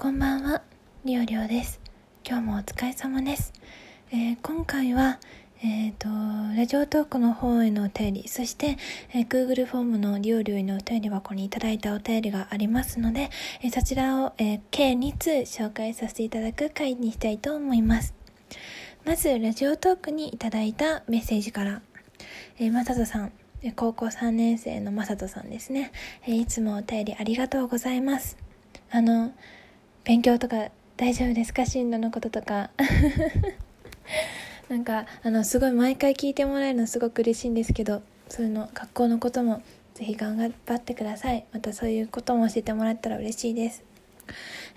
こんばんは、りおりおです。今日もお疲れ様です。えー、今回は、えっ、ー、と、ラジオトークの方へのお便り、そして、えー、Google フォームのりおりおへのお便り箱にいただいたお便りがありますので、えー、そちらを、え計2通紹介させていただく回にしたいと思います。まず、ラジオトークにいただいたメッセージから、えー、まさとさん、高校3年生のまさとさんですね、えいつもお便りありがとうございます。あの、勉強とか大丈夫ですか？進路のこととか なんかあのすごい毎回聞いてもらえるのすごく嬉しいんですけどそういうの学校のこともぜひ頑張ってくださいまたそういうことも教えてもらったら嬉しいです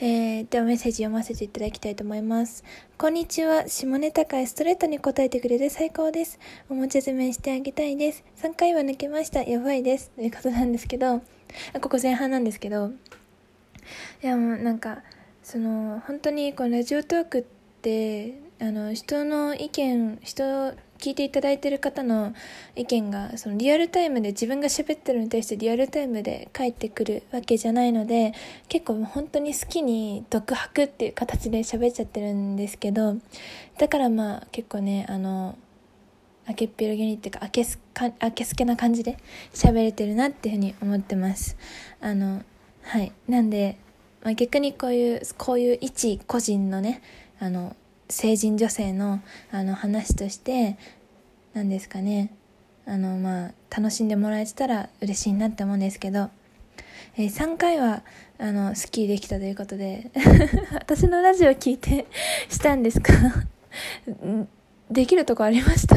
えー、ではメッセージ読ませていただきたいと思います。こんにちは。下ネタ会ストレートに答えてくれて最高です。おもちゃ詰めしてあげたいです。3回は抜けました。やばいです。ということなんですけど、ここ前半なんですけど、いやもうなんかその本当にこのラジオトークってあの人の意見人聞いていただいている方の意見がそのリアルタイムで自分が喋ってるのに対してリアルタイムで返ってくるわけじゃないので結構本当に好きに独白っていう形で喋っちゃってるんですけどだからまあ結構ねあの明けっぴろげにっていうか明けすか明けすけな感じで喋れてるなっていうふうに思ってます。あのはい。なんでまあ、逆にこういうこういう一個人のねあの成人女性のあの話として何ですかね。あのまあ楽しんでもらえてたら嬉しいなって思うんですけど、えー、3回はあのスキーできたということで 私のラジオ聞いてしたんですか？できるとこありました？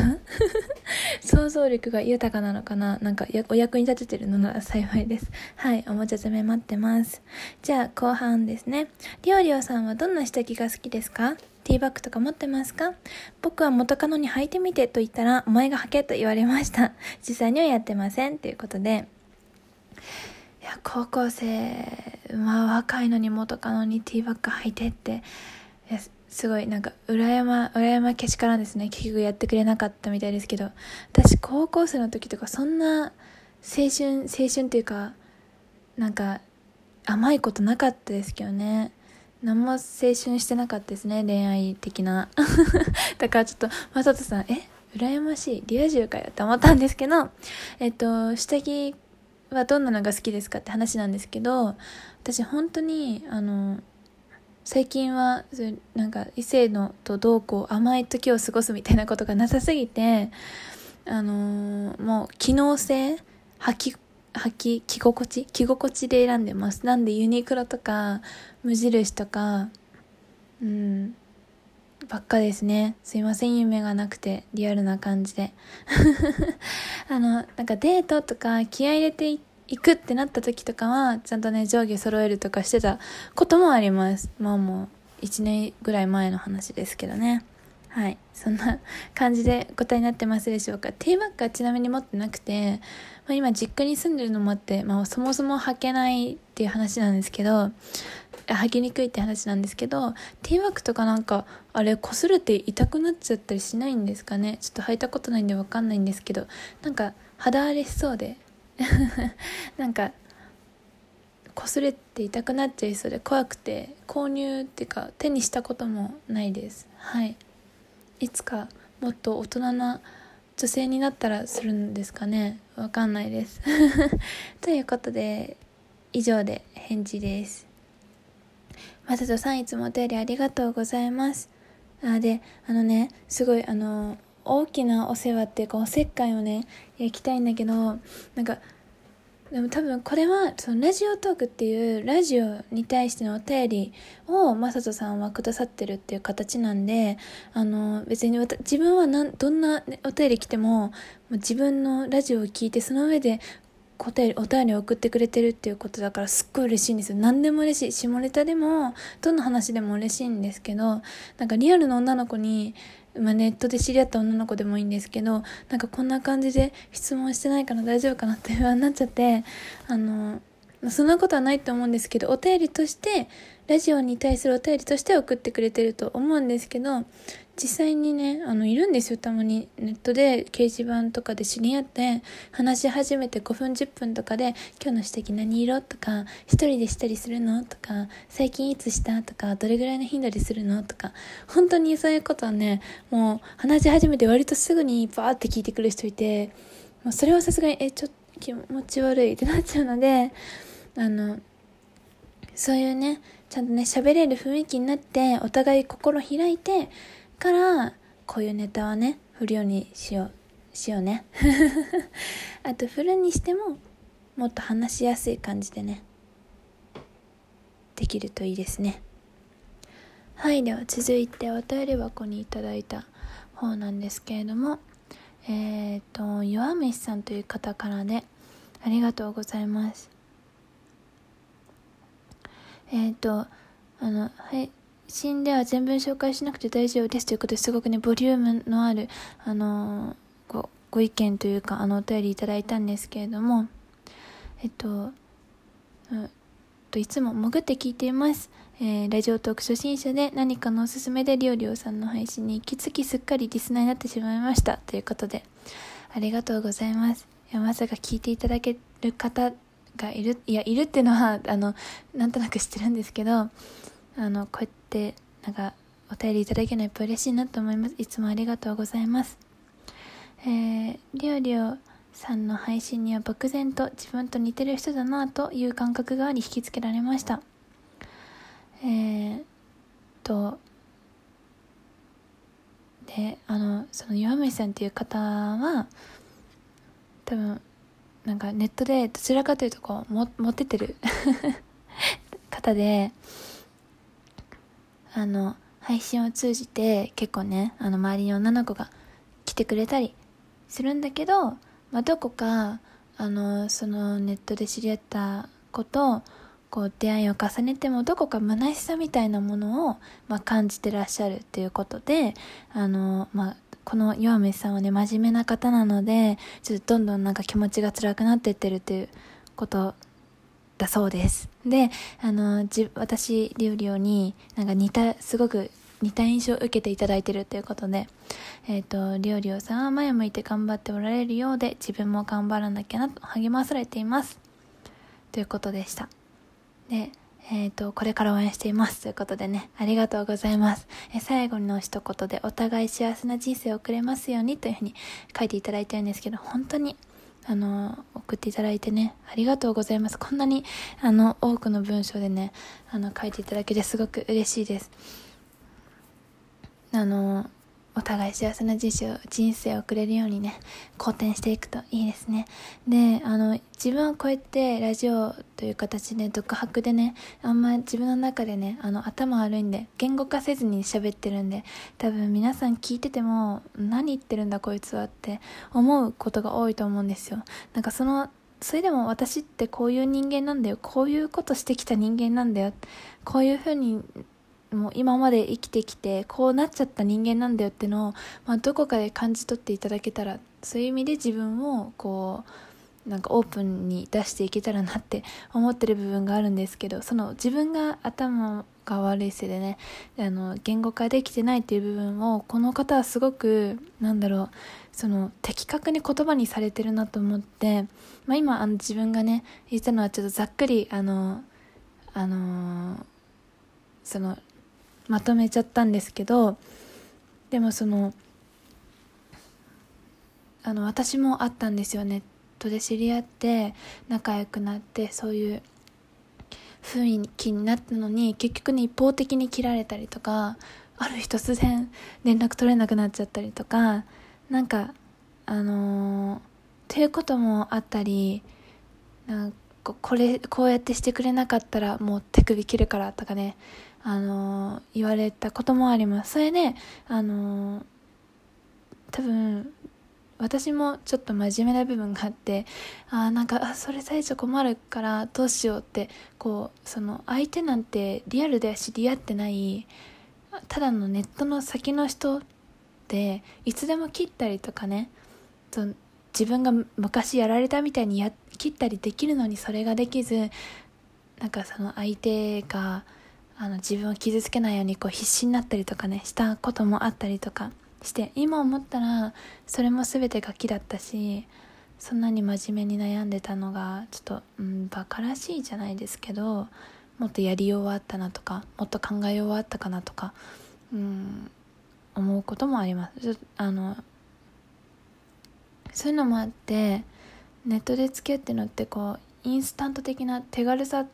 想像力が豊かなのかな？なんかお役に立ててるのなら幸いです。はい、おもちゃ詰め待ってます。じゃあ後半ですね。りょうりょうさんはどんな下着が好きですか？ティーバッグとか持ってますか？僕は元カノに履いてみてと言ったら、お前が履けと言われました。実際にはやってません。ということで。いや、高校生、まあ若いのに元カノにティーバッグ履いてって、すごいなんか裏山裏山けしからんですね。結局やってくれなかったみたいですけど。私高校生の時とかそんな青春青春っていうかなんか甘いことなかったですけどね。何も青春してなかったですね。恋愛的な。だからちょっとまさとさんえ？羨ましい。リア充かよって思ったんですけどえっと下着はどんなのが好きですかって話なんですけど私本当にあの最近はなんか異性のとどうこう甘い時を過ごすみたいなことがなさすぎてあのー、もう機能性履き履き着心地着心地で選んでます。なんでユニクロとか無印とかうんばっかですね。すいません夢がなくてリアルな感じで。あのなんかデートとか気合入れていって行くってなった時とかは、ちゃんとね、上下揃えるとかしてたこともあります。まあもう、1年ぐらい前の話ですけどね。はい。そんな感じで答えになってますでしょうか。ティーバッグはちなみに持ってなくて、まあ、今実家に住んでるのもあって、まあそもそも履けないっていう話なんですけど、履きにくいって話なんですけど、ティーバッグとかなんか、あれ、擦れて痛くなっちゃったりしないんですかね？ちょっと履いたことないんでわかんないんですけど、なんか肌荒れしそうで、なんか擦れて痛くなっちゃいそうで怖くて購入っていうか手にしたこともないです。はい。いつかもっと大人な女性になったらするんですかね。わかんないです。ということで以上で返事です。まさとさんいつもお便りありがとうございます。あであのねすごいあの大きなお世話っていうかおせっかいをね焼きたいんだけどなんかでも多分これはそのラジオトークっていうラジオに対してのお便りをまさとさんはくださってるっていう形なんであの別に自分はなんどんなお便り来ても自分のラジオを聞いてその上でお便りお便りを送ってくれてるっていうことだからすっごい嬉しいんですよ。何でも嬉しい。下ネタでもどんな話でも嬉しいんですけどなんかリアルの女の子にまあ、ネットで知り合った女の子でもいいんですけどなんかこんな感じで質問してないから大丈夫かなって不安になっちゃってあのそんなことはないと思うんですけど、お便りとして、ラジオに対するお便りとして送ってくれてると思うんですけど、実際にね、あの、いるんですよ、たまに。ネットで掲示板とかで知り合って、話し始めて5分10分とかで、今日の指摘何色とか、一人でしたりするのとか、最近いつしたとか、どれぐらいの頻度でするのとか、本当にそういうことはね、もう話し始めて割とすぐにバーって聞いてくる人いて、もうそれはさすがに、え、ちょっと気持ち悪いってなっちゃうので、あの、そういうね、ちゃんとね、喋れる雰囲気になって、お互い心開いて、から、こういうネタはね、振るようにしよう、しようね。あと、振るにしても、もっと話しやすい感じでね、できるといいですね。はい、では続いてお便り箱にいただいた方なんですけれども、えっ、ー、と、弱飯さんという方からで、ありがとうございます。えっ、ー、と、あの、配信では全文紹介しなくて大丈夫ですということですごくね、ボリュームのある、あのご、ご意見というか、あの、お便りいただいたんですけれども、えっと、うんといつも潜って聞いています。えー、ラジオトーク初心者で何かのおすすめでりょうりょうさんの配信に行き着きすっかりリスナーになってしまいました。ということで、ありがとうございます。いやまさか聞いていただける方がいるいやいるっていうのはあのなんとなく知ってるんですけどあのこうやってなんかお便りいただけるのやっぱ嬉しいなと思いますいつもありがとうございますえー、りょうりょうさんの配信には漠然と自分と似てる人だなという感覚があり引きつけられましたえー、とであのその岩虫さんっていう方は多分なんかネットでどちらかというとこうもモテてる 方であの配信を通じて結構ねあの周りに女の子が来てくれたりするんだけど、まあ、どこかあのそのネットで知り合った子とこう出会いを重ねてもどこか虚しさみたいなものを、まあ、感じてらっしゃるっていうことであの、まあ、この弱飯さんはね、真面目な方なので、ちょっとどんどんなんか気持ちが辛くなってってるっていうことだそうです。で、あの、じ私、リオリオになんか似た、すごく似た印象を受けていただいてるということで、えっ、ー、と、リオリオさんは前向いて頑張っておられるようで、自分も頑張らなきゃなと励まされています。ということでした。で、えっ、ー、と、これから応援しています。ということでね、ありがとうございます。え最後の一言で、お互い幸せな人生を送れますようにというふうに書いていただいてるんですけど、本当に、あの、送っていただいてね、ありがとうございます。こんなに、あの、多くの文章でね、あの、書いていただけてすごく嬉しいです。あの、お互い幸せな人生人生を送れるようにね、好転していくといいですね。で、あの、自分はこうやってラジオという形で独白でね、あんま自分の中でね、あの、頭悪いんで、言語化せずに喋ってるんで、多分皆さん聞いてても、何言ってるんだこいつはって思うことが多いと思うんですよ。なんかその、それでも私ってこういう人間なんだよ。こういうことしてきた人間なんだよ。こういうふうにもう今まで生きてきてこうなっちゃった人間なんだよってのを、まあ、どこかで感じ取っていただけたらそういう意味で自分をこうなんかオープンに出していけたらなって思ってる部分があるんですけどその自分が頭が悪いせいでねあの言語化できてないっていう部分をこの方はすごくなんだろうその的確に言葉にされてるなと思って、まあ、今あの自分がね言ったのはちょっとざっくりあのあのそのまとめちゃったんですけどでもそのあの私もあったんですよネットで知り合って仲良くなってそういう雰囲気になったのに結局ね一方的に切られたりとかある日突然連絡取れなくなっちゃったりとかなんかあのー、っていうこともあったりなんかこれこうやってしてくれなかったらもう手首切るからとかねあの言われたこともあります。それであの多分私もちょっと真面目な部分があってあなんかあそれ最初困るからどうしようってこうその相手なんてリアルで知り合ってないただのネットの先の人でいつでも切ったりとかね自分が昔やられたみたいにやって切ったりできるのにそれができずなんかその相手があの自分を傷つけないようにこう必死になったりとかねしたこともあったりとかして今思ったらそれも全てガキだったしそんなに真面目に悩んでたのがちょっと、うん、バカらしいじゃないですけどもっとやりようはあったなとかもっと考えようはあったかなとか、うん、思うこともあります。あのそういうのもあってネットで付き合ってるのってこうインスタント的な手軽さ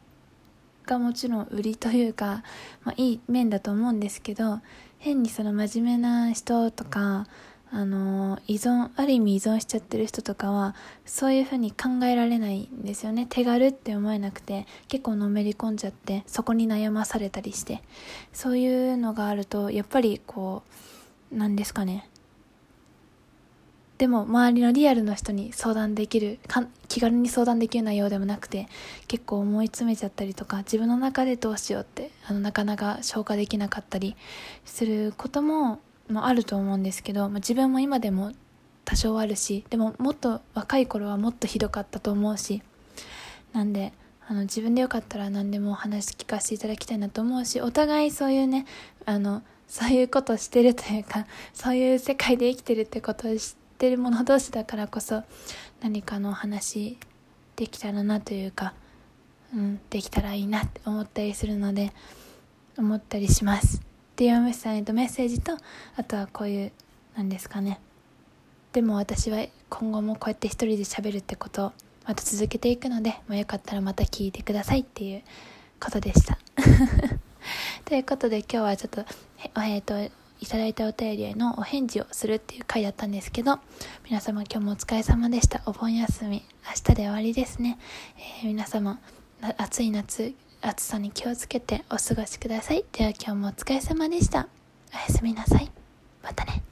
がもちろん売りというか、まあ、いい面だと思うんですけど変にその真面目な人とかあの依存ある意味依存しちゃってる人とかはそういうふうに考えられないんですよね。手軽って思えなくて結構のめり込んじゃってそこに悩まされたりして。そういうのがあるとやっぱりこうなんですかね。でも周りのリアルの人に相談できる気軽に相談できる内容でもなくて結構思い詰めちゃったりとか自分の中でどうしようってあのなかなか消化できなかったりすることももあると思うんですけど、まあ、自分も今でも多少あるしでももっと若い頃はもっとひどかったと思うしなんであの自分でよかったら何でもお話聞かせていただきたいなと思うしお互いそういうねあのそういうことしてるというかそういう世界で生きてるってことを知っててる者同士だからこそ何かのお話できたらなというか、うん、できたらいいなって思ったりするので思ったりします。DM さんへとメッセージとあとはこういうなんですかねでも私は今後もこうやって一人で喋るってことをまた続けていくので、まあ、よかったらまた聞いてくださいっていうことでした ということで今日はちょっとえっ、ー、といただいたお便りへのお返事をするっていう回だったんですけど皆様今日もお疲れ様でしたお盆休み明日で終わりですね、えー、皆様暑い夏暑さに気をつけてお過ごしください。では今日もお疲れ様でした。おやすみなさい。またね。